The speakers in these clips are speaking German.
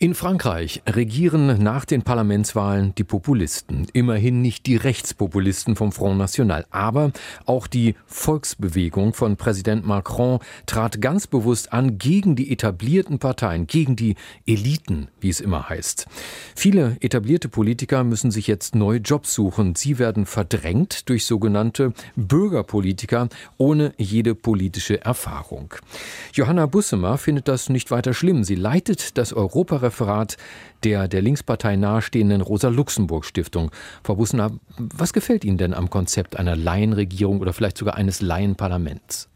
In Frankreich regieren nach den Parlamentswahlen die Populisten. Immerhin nicht die Rechtspopulisten vom Front National. Aber auch die Volksbewegung von Präsident Macron trat ganz bewusst an gegen die etablierten Parteien, gegen die Eliten, wie es immer heißt. Viele etablierte Politiker müssen sich jetzt neue Jobs suchen. Sie werden verdrängt durch sogenannte Bürgerpolitiker ohne jede politische Erfahrung. Johanna Bussemer findet das nicht weiter schlimm. Sie leitet das Europa Referat der der Linkspartei nahestehenden Rosa-Luxemburg-Stiftung. Frau Bussener, was gefällt Ihnen denn am Konzept einer Laienregierung oder vielleicht sogar eines Laienparlaments?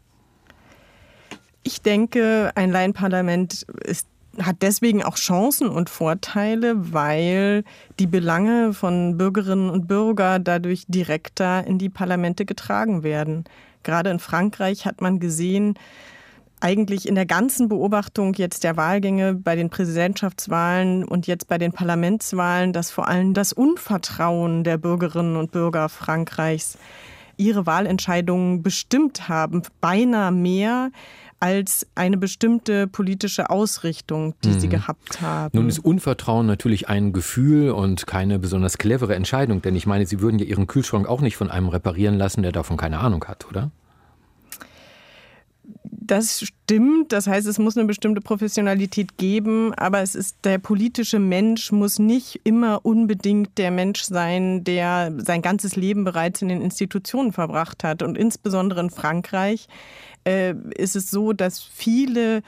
Ich denke, ein Laienparlament ist hat deswegen auch Chancen und Vorteile, weil die Belange von Bürgerinnen und Bürgern dadurch direkter in die Parlamente getragen werden. Gerade in Frankreich hat man gesehen, eigentlich in der ganzen Beobachtung jetzt der Wahlgänge bei den Präsidentschaftswahlen und jetzt bei den Parlamentswahlen, dass vor allem das Unvertrauen der Bürgerinnen und Bürger Frankreichs ihre Wahlentscheidungen bestimmt haben, beinahe mehr als eine bestimmte politische Ausrichtung, die mhm. sie gehabt haben. Nun ist Unvertrauen natürlich ein Gefühl und keine besonders clevere Entscheidung, denn ich meine, Sie würden ja Ihren Kühlschrank auch nicht von einem reparieren lassen, der davon keine Ahnung hat, oder? Das stimmt. Das heißt, es muss eine bestimmte Professionalität geben, aber es ist der politische Mensch muss nicht immer unbedingt der Mensch sein, der sein ganzes Leben bereits in den Institutionen verbracht hat. Und insbesondere in Frankreich äh, ist es so, dass viele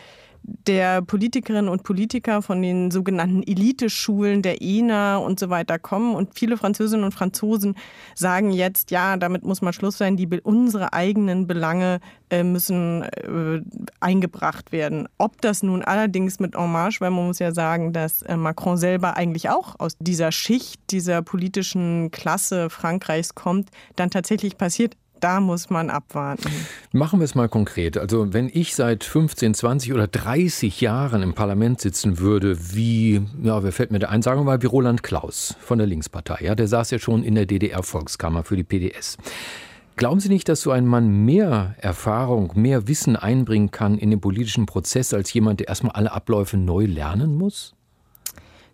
der Politikerinnen und Politiker von den sogenannten Eliteschulen der ENA und so weiter kommen. Und viele Französinnen und Franzosen sagen jetzt, ja, damit muss mal Schluss sein, die, unsere eigenen Belange äh, müssen äh, eingebracht werden. Ob das nun allerdings mit Hommage, weil man muss ja sagen, dass äh, Macron selber eigentlich auch aus dieser Schicht, dieser politischen Klasse Frankreichs kommt, dann tatsächlich passiert, da muss man abwarten. Machen wir es mal konkret. Also wenn ich seit 15, 20 oder 30 Jahren im Parlament sitzen würde, wie, ja, wer fällt mir da ein? Sagen wir mal wie Roland Klaus von der Linkspartei. Ja, der saß ja schon in der DDR-Volkskammer für die PDS. Glauben Sie nicht, dass so ein Mann mehr Erfahrung, mehr Wissen einbringen kann in den politischen Prozess als jemand, der erstmal alle Abläufe neu lernen muss?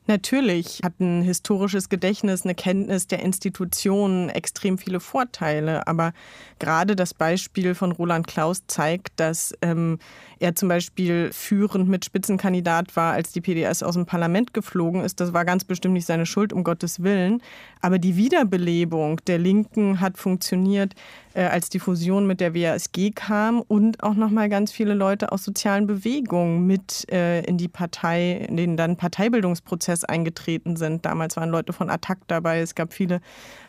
Natürlich hat ein historisches Gedächtnis, eine Kenntnis der Institutionen extrem viele Vorteile. Aber gerade das Beispiel von Roland Klaus zeigt, dass ähm, er zum Beispiel führend mit Spitzenkandidat war, als die PDS aus dem Parlament geflogen ist. Das war ganz bestimmt nicht seine Schuld, um Gottes Willen. Aber die Wiederbelebung der Linken hat funktioniert, äh, als die Fusion mit der WASG kam und auch nochmal ganz viele Leute aus sozialen Bewegungen mit äh, in die Partei, in den dann Parteibildungsprozess eingetreten sind. Damals waren Leute von Attac dabei. Es gab viele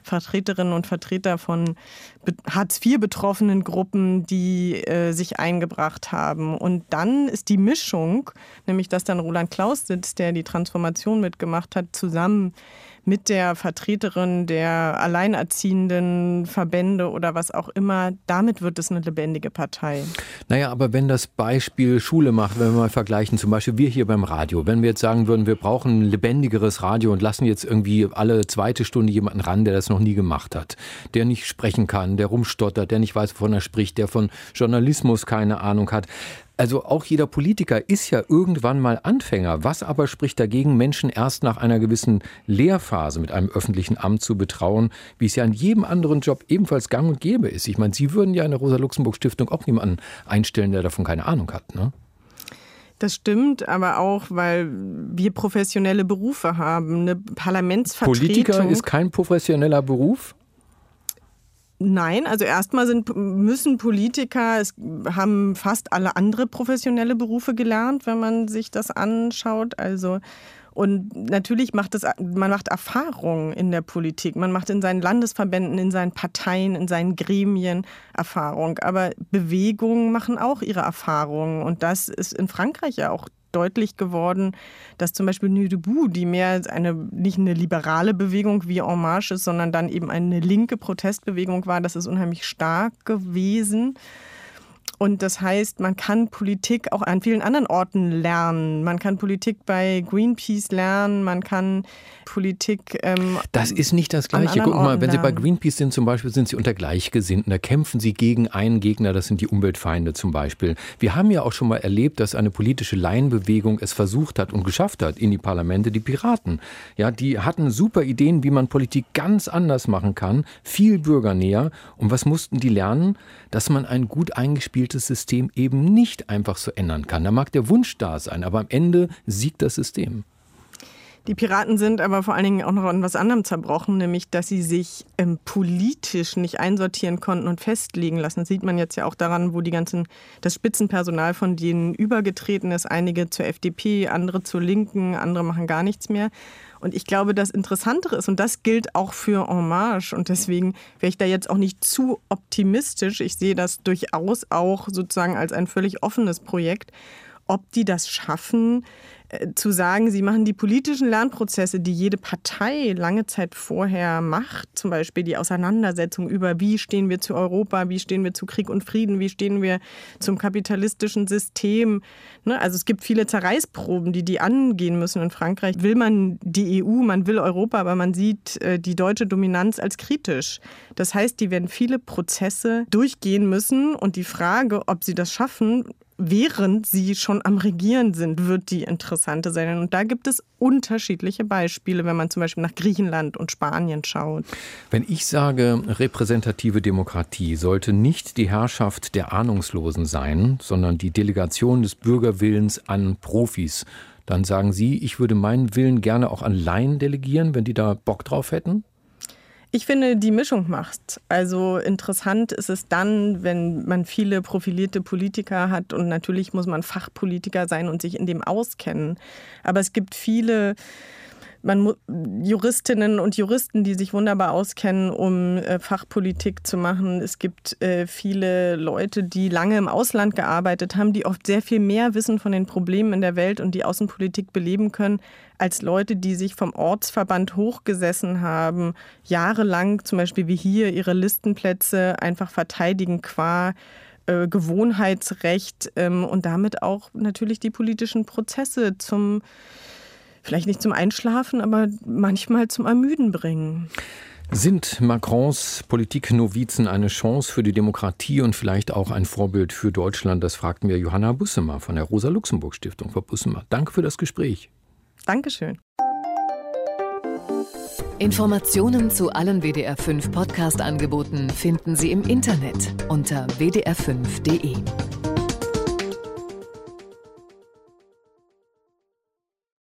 Vertreterinnen und Vertreter von Hartz-IV-betroffenen Gruppen, die äh, sich eingebracht haben. Und dann ist die Mischung, nämlich dass dann Roland Klaus sitzt, der die Transformation mitgemacht hat, zusammen mit der Vertreterin der alleinerziehenden Verbände oder was auch immer, damit wird es eine lebendige Partei. Naja, aber wenn das Beispiel Schule macht, wenn wir mal vergleichen, zum Beispiel wir hier beim Radio, wenn wir jetzt sagen würden, wir brauchen ein lebendigeres Radio und lassen jetzt irgendwie alle zweite Stunde jemanden ran, der das noch nie gemacht hat, der nicht sprechen kann, der rumstottert, der nicht weiß, wovon er spricht, der von Journalismus keine Ahnung hat, also auch jeder Politiker ist ja irgendwann mal Anfänger. Was aber spricht dagegen, Menschen erst nach einer gewissen Lehrphase mit einem öffentlichen Amt zu betrauen, wie es ja in jedem anderen Job ebenfalls gang und gäbe ist? Ich meine, Sie würden ja in der Rosa-Luxemburg-Stiftung auch niemanden einstellen, der davon keine Ahnung hat, ne? Das stimmt, aber auch, weil wir professionelle Berufe haben. Eine Parlamentsvertretung. Politiker ist kein professioneller Beruf? Nein, also erstmal sind, müssen Politiker, es haben fast alle andere professionelle Berufe gelernt, wenn man sich das anschaut. Also und natürlich macht es, man macht Erfahrungen in der Politik. Man macht in seinen Landesverbänden, in seinen Parteien, in seinen Gremien Erfahrung. Aber Bewegungen machen auch ihre Erfahrungen. Und das ist in Frankreich ja auch deutlich geworden, dass zum Beispiel Nuit debout, die mehr eine, nicht eine liberale Bewegung wie En Marche ist, sondern dann eben eine linke Protestbewegung war, das ist unheimlich stark gewesen. Und das heißt, man kann Politik auch an vielen anderen Orten lernen. Man kann Politik bei Greenpeace lernen, man kann Politik. Ähm, das ist nicht das Gleiche. Guck mal, wenn Sie bei Greenpeace sind zum Beispiel, sind Sie unter Gleichgesinnten. Da kämpfen Sie gegen einen Gegner, das sind die Umweltfeinde zum Beispiel. Wir haben ja auch schon mal erlebt, dass eine politische Laienbewegung es versucht hat und geschafft hat in die Parlamente, die Piraten. Ja, die hatten super Ideen, wie man Politik ganz anders machen kann, viel bürgernäher. Und was mussten die lernen? Dass man ein gut eingespieltes gewähltes System eben nicht einfach so ändern kann. Da mag der Wunsch da sein, aber am Ende siegt das System. Die Piraten sind aber vor allen Dingen auch noch an was anderem zerbrochen, nämlich dass sie sich ähm, politisch nicht einsortieren konnten und festlegen lassen. Das sieht man jetzt ja auch daran, wo die ganzen, das Spitzenpersonal von denen übergetreten ist. Einige zur FDP, andere zur Linken, andere machen gar nichts mehr. Und ich glaube, das Interessantere ist, und das gilt auch für Marche, und deswegen wäre ich da jetzt auch nicht zu optimistisch. Ich sehe das durchaus auch sozusagen als ein völlig offenes Projekt, ob die das schaffen, zu sagen, sie machen die politischen Lernprozesse, die jede Partei lange Zeit vorher macht, zum Beispiel die Auseinandersetzung über, wie stehen wir zu Europa, wie stehen wir zu Krieg und Frieden, wie stehen wir zum kapitalistischen System. Ne? Also es gibt viele Zerreißproben, die die angehen müssen. In Frankreich will man die EU, man will Europa, aber man sieht äh, die deutsche Dominanz als kritisch. Das heißt, die werden viele Prozesse durchgehen müssen und die Frage, ob sie das schaffen, während sie schon am Regieren sind, wird die interessante sein. Und da gibt es unterschiedliche Beispiele, wenn man zum Beispiel nach Griechenland und Spanien schaut. Wenn ich sage, repräsentative Demokratie sollte nicht die Herrschaft der Ahnungslosen sein, sondern die Delegation des Bürgerwillens an Profis, dann sagen Sie, ich würde meinen Willen gerne auch an Laien delegieren, wenn die da Bock drauf hätten? Ich finde, die Mischung macht. Also interessant ist es dann, wenn man viele profilierte Politiker hat und natürlich muss man Fachpolitiker sein und sich in dem auskennen. Aber es gibt viele man, Juristinnen und Juristen, die sich wunderbar auskennen, um äh, Fachpolitik zu machen. Es gibt äh, viele Leute, die lange im Ausland gearbeitet haben, die oft sehr viel mehr wissen von den Problemen in der Welt und die Außenpolitik beleben können, als Leute, die sich vom Ortsverband hochgesessen haben, jahrelang zum Beispiel wie hier ihre Listenplätze einfach verteidigen qua äh, Gewohnheitsrecht ähm, und damit auch natürlich die politischen Prozesse zum vielleicht nicht zum Einschlafen, aber manchmal zum Ermüden bringen. Sind Macrons Politiknovizen eine Chance für die Demokratie und vielleicht auch ein Vorbild für Deutschland? Das fragt mir Johanna Bussemer von der Rosa-Luxemburg-Stiftung. Frau Bussemer, danke für das Gespräch. Dankeschön. Informationen zu allen WDR 5 Podcast-Angeboten finden Sie im Internet unter wdr5.de.